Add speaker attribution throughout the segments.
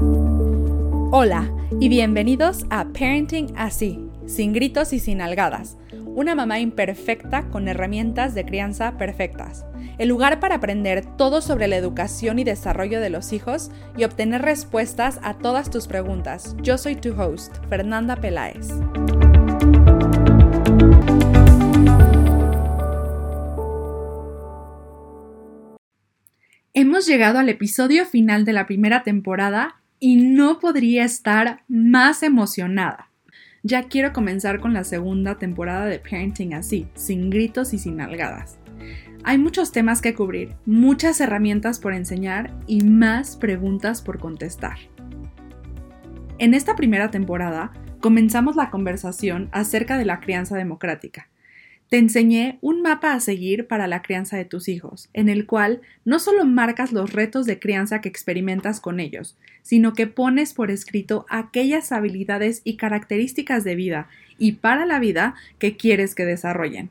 Speaker 1: Hola y bienvenidos a Parenting Así, sin gritos y sin algadas. Una mamá imperfecta con herramientas de crianza perfectas. El lugar para aprender todo sobre la educación y desarrollo de los hijos y obtener respuestas a todas tus preguntas. Yo soy tu host, Fernanda Peláez. Hemos llegado al episodio final de la primera temporada y no podría estar más emocionada. Ya quiero comenzar con la segunda temporada de Parenting así, sin gritos y sin algadas. Hay muchos temas que cubrir, muchas herramientas por enseñar y más preguntas por contestar. En esta primera temporada comenzamos la conversación acerca de la crianza democrática te enseñé un mapa a seguir para la crianza de tus hijos, en el cual no solo marcas los retos de crianza que experimentas con ellos, sino que pones por escrito aquellas habilidades y características de vida y para la vida que quieres que desarrollen.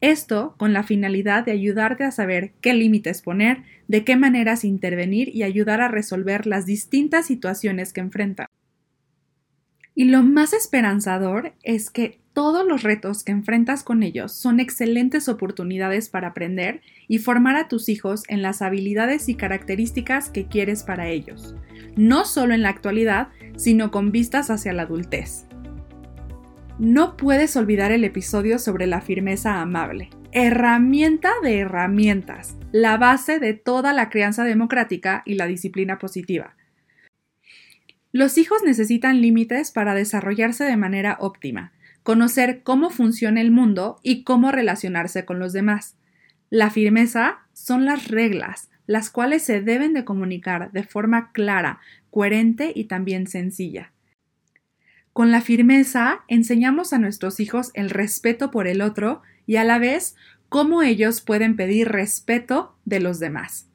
Speaker 1: Esto con la finalidad de ayudarte a saber qué límites poner, de qué maneras intervenir y ayudar a resolver las distintas situaciones que enfrentan. Y lo más esperanzador es que todos los retos que enfrentas con ellos son excelentes oportunidades para aprender y formar a tus hijos en las habilidades y características que quieres para ellos, no solo en la actualidad, sino con vistas hacia la adultez. No puedes olvidar el episodio sobre la firmeza amable, herramienta de herramientas, la base de toda la crianza democrática y la disciplina positiva. Los hijos necesitan límites para desarrollarse de manera óptima, conocer cómo funciona el mundo y cómo relacionarse con los demás. La firmeza son las reglas, las cuales se deben de comunicar de forma clara, coherente y también sencilla. Con la firmeza enseñamos a nuestros hijos el respeto por el otro y a la vez cómo ellos pueden pedir respeto de los demás.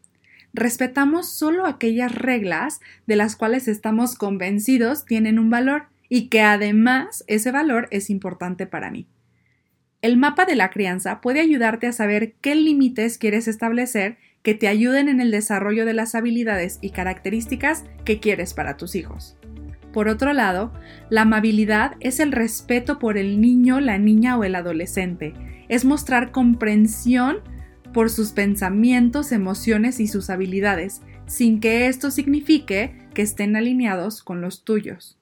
Speaker 1: Respetamos solo aquellas reglas de las cuales estamos convencidos tienen un valor y que además ese valor es importante para mí. El mapa de la crianza puede ayudarte a saber qué límites quieres establecer que te ayuden en el desarrollo de las habilidades y características que quieres para tus hijos. Por otro lado, la amabilidad es el respeto por el niño, la niña o el adolescente. Es mostrar comprensión por sus pensamientos, emociones y sus habilidades, sin que esto signifique que estén alineados con los tuyos.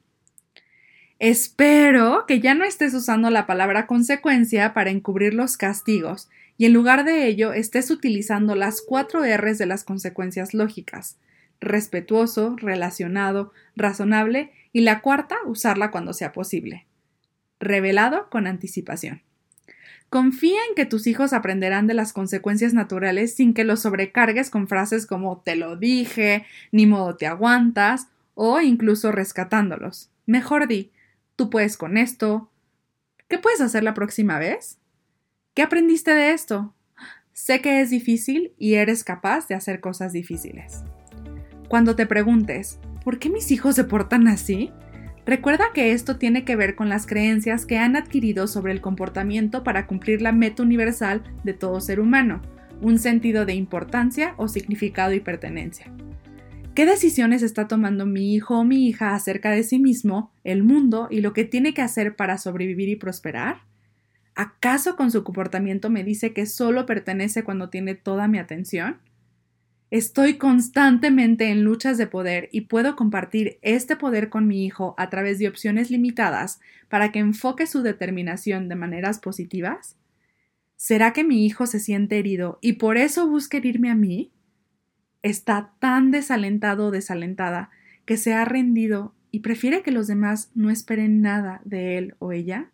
Speaker 1: Espero que ya no estés usando la palabra consecuencia para encubrir los castigos y en lugar de ello estés utilizando las cuatro R's de las consecuencias lógicas respetuoso, relacionado, razonable y la cuarta usarla cuando sea posible. Revelado con anticipación. Confía en que tus hijos aprenderán de las consecuencias naturales sin que los sobrecargues con frases como te lo dije, ni modo te aguantas o incluso rescatándolos. Mejor di, Tú puedes con esto. ¿Qué puedes hacer la próxima vez? ¿Qué aprendiste de esto? Sé que es difícil y eres capaz de hacer cosas difíciles. Cuando te preguntes, ¿por qué mis hijos se portan así? Recuerda que esto tiene que ver con las creencias que han adquirido sobre el comportamiento para cumplir la meta universal de todo ser humano, un sentido de importancia o significado y pertenencia. ¿Qué decisiones está tomando mi hijo o mi hija acerca de sí mismo, el mundo y lo que tiene que hacer para sobrevivir y prosperar? ¿Acaso con su comportamiento me dice que solo pertenece cuando tiene toda mi atención? Estoy constantemente en luchas de poder y puedo compartir este poder con mi hijo a través de opciones limitadas para que enfoque su determinación de maneras positivas? ¿Será que mi hijo se siente herido y por eso busca herirme a mí? Está tan desalentado o desalentada que se ha rendido y prefiere que los demás no esperen nada de él o ella?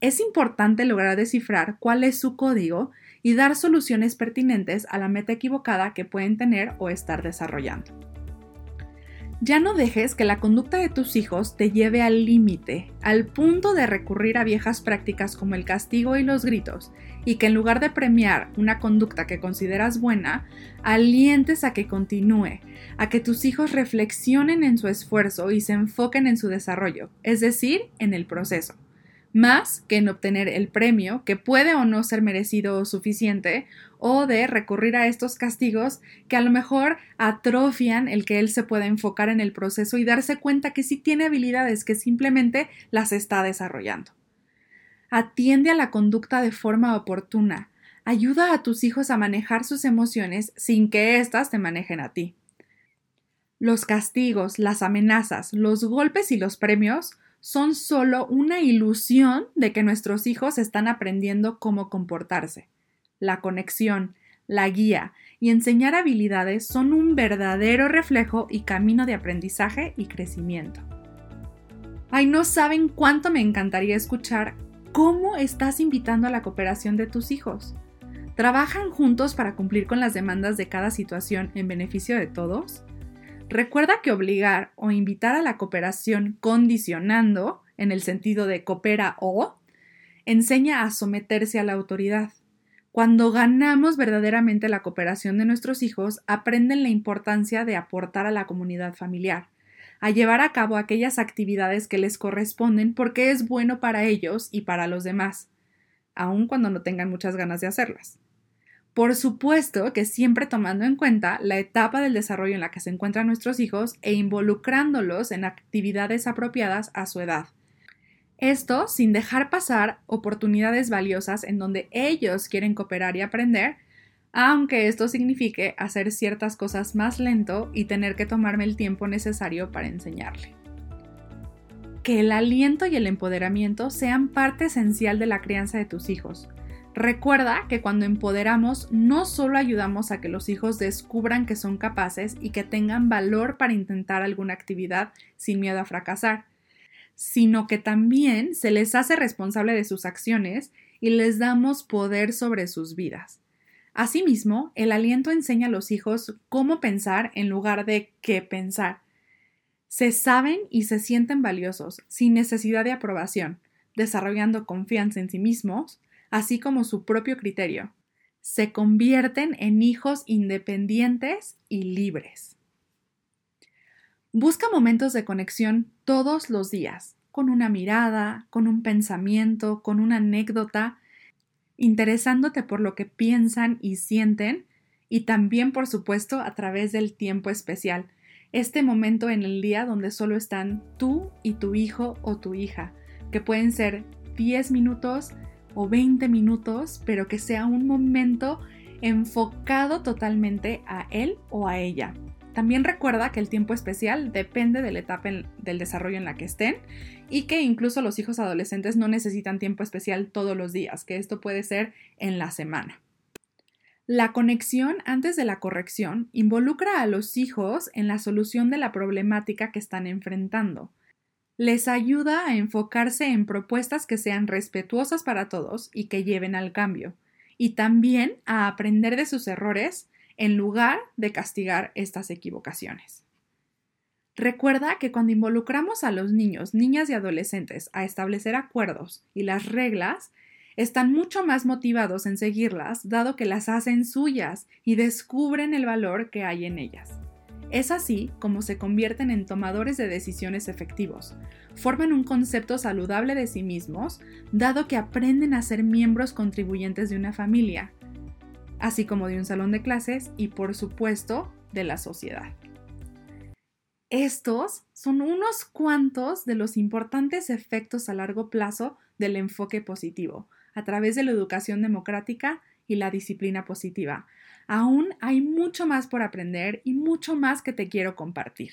Speaker 1: Es importante lograr descifrar cuál es su código y dar soluciones pertinentes a la meta equivocada que pueden tener o estar desarrollando. Ya no dejes que la conducta de tus hijos te lleve al límite, al punto de recurrir a viejas prácticas como el castigo y los gritos, y que en lugar de premiar una conducta que consideras buena, alientes a que continúe, a que tus hijos reflexionen en su esfuerzo y se enfoquen en su desarrollo, es decir, en el proceso. Más que en obtener el premio, que puede o no ser merecido o suficiente, o de recurrir a estos castigos que a lo mejor atrofian el que él se pueda enfocar en el proceso y darse cuenta que sí tiene habilidades que simplemente las está desarrollando. Atiende a la conducta de forma oportuna. Ayuda a tus hijos a manejar sus emociones sin que éstas te manejen a ti. Los castigos, las amenazas, los golpes y los premios son solo una ilusión de que nuestros hijos están aprendiendo cómo comportarse. La conexión, la guía y enseñar habilidades son un verdadero reflejo y camino de aprendizaje y crecimiento. Ay, no saben cuánto me encantaría escuchar cómo estás invitando a la cooperación de tus hijos. ¿Trabajan juntos para cumplir con las demandas de cada situación en beneficio de todos? Recuerda que obligar o invitar a la cooperación condicionando, en el sentido de coopera o, enseña a someterse a la autoridad. Cuando ganamos verdaderamente la cooperación de nuestros hijos, aprenden la importancia de aportar a la comunidad familiar, a llevar a cabo aquellas actividades que les corresponden porque es bueno para ellos y para los demás, aun cuando no tengan muchas ganas de hacerlas. Por supuesto que siempre tomando en cuenta la etapa del desarrollo en la que se encuentran nuestros hijos e involucrándolos en actividades apropiadas a su edad. Esto sin dejar pasar oportunidades valiosas en donde ellos quieren cooperar y aprender, aunque esto signifique hacer ciertas cosas más lento y tener que tomarme el tiempo necesario para enseñarle. Que el aliento y el empoderamiento sean parte esencial de la crianza de tus hijos, Recuerda que cuando empoderamos no solo ayudamos a que los hijos descubran que son capaces y que tengan valor para intentar alguna actividad sin miedo a fracasar, sino que también se les hace responsable de sus acciones y les damos poder sobre sus vidas. Asimismo, el aliento enseña a los hijos cómo pensar en lugar de qué pensar. Se saben y se sienten valiosos, sin necesidad de aprobación, desarrollando confianza en sí mismos, así como su propio criterio. Se convierten en hijos independientes y libres. Busca momentos de conexión todos los días, con una mirada, con un pensamiento, con una anécdota, interesándote por lo que piensan y sienten, y también, por supuesto, a través del tiempo especial, este momento en el día donde solo están tú y tu hijo o tu hija, que pueden ser 10 minutos, o 20 minutos, pero que sea un momento enfocado totalmente a él o a ella. También recuerda que el tiempo especial depende de la etapa del desarrollo en la que estén y que incluso los hijos adolescentes no necesitan tiempo especial todos los días, que esto puede ser en la semana. La conexión antes de la corrección involucra a los hijos en la solución de la problemática que están enfrentando les ayuda a enfocarse en propuestas que sean respetuosas para todos y que lleven al cambio, y también a aprender de sus errores en lugar de castigar estas equivocaciones. Recuerda que cuando involucramos a los niños, niñas y adolescentes a establecer acuerdos y las reglas, están mucho más motivados en seguirlas, dado que las hacen suyas y descubren el valor que hay en ellas. Es así como se convierten en tomadores de decisiones efectivos, forman un concepto saludable de sí mismos, dado que aprenden a ser miembros contribuyentes de una familia, así como de un salón de clases y por supuesto de la sociedad. Estos son unos cuantos de los importantes efectos a largo plazo del enfoque positivo, a través de la educación democrática y la disciplina positiva, Aún hay mucho más por aprender y mucho más que te quiero compartir.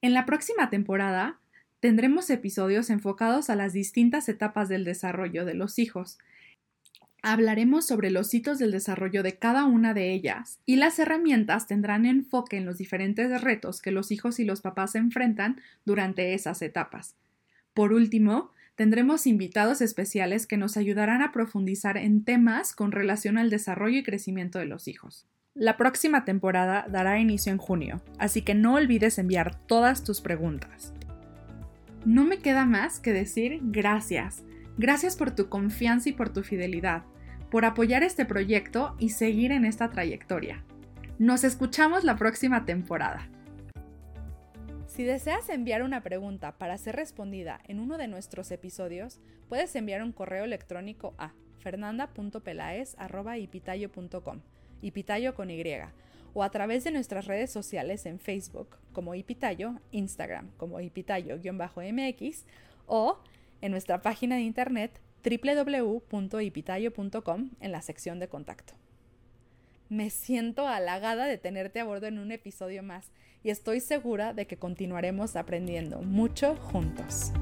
Speaker 1: En la próxima temporada tendremos episodios enfocados a las distintas etapas del desarrollo de los hijos. Hablaremos sobre los hitos del desarrollo de cada una de ellas y las herramientas tendrán enfoque en los diferentes retos que los hijos y los papás enfrentan durante esas etapas. Por último, tendremos invitados especiales que nos ayudarán a profundizar en temas con relación al desarrollo y crecimiento de los hijos. La próxima temporada dará inicio en junio, así que no olvides enviar todas tus preguntas. No me queda más que decir gracias. Gracias por tu confianza y por tu fidelidad, por apoyar este proyecto y seguir en esta trayectoria. Nos escuchamos la próxima temporada. Si deseas enviar una pregunta para ser respondida en uno de nuestros episodios, puedes enviar un correo electrónico a fernanda.pelaes.ipitayo.com, ipitayo con Y, o a través de nuestras redes sociales en Facebook como Ipitayo, Instagram como Ipitayo-MX o en nuestra página de internet www.ipitayo.com en la sección de contacto. Me siento halagada de tenerte a bordo en un episodio más y estoy segura de que continuaremos aprendiendo mucho juntos.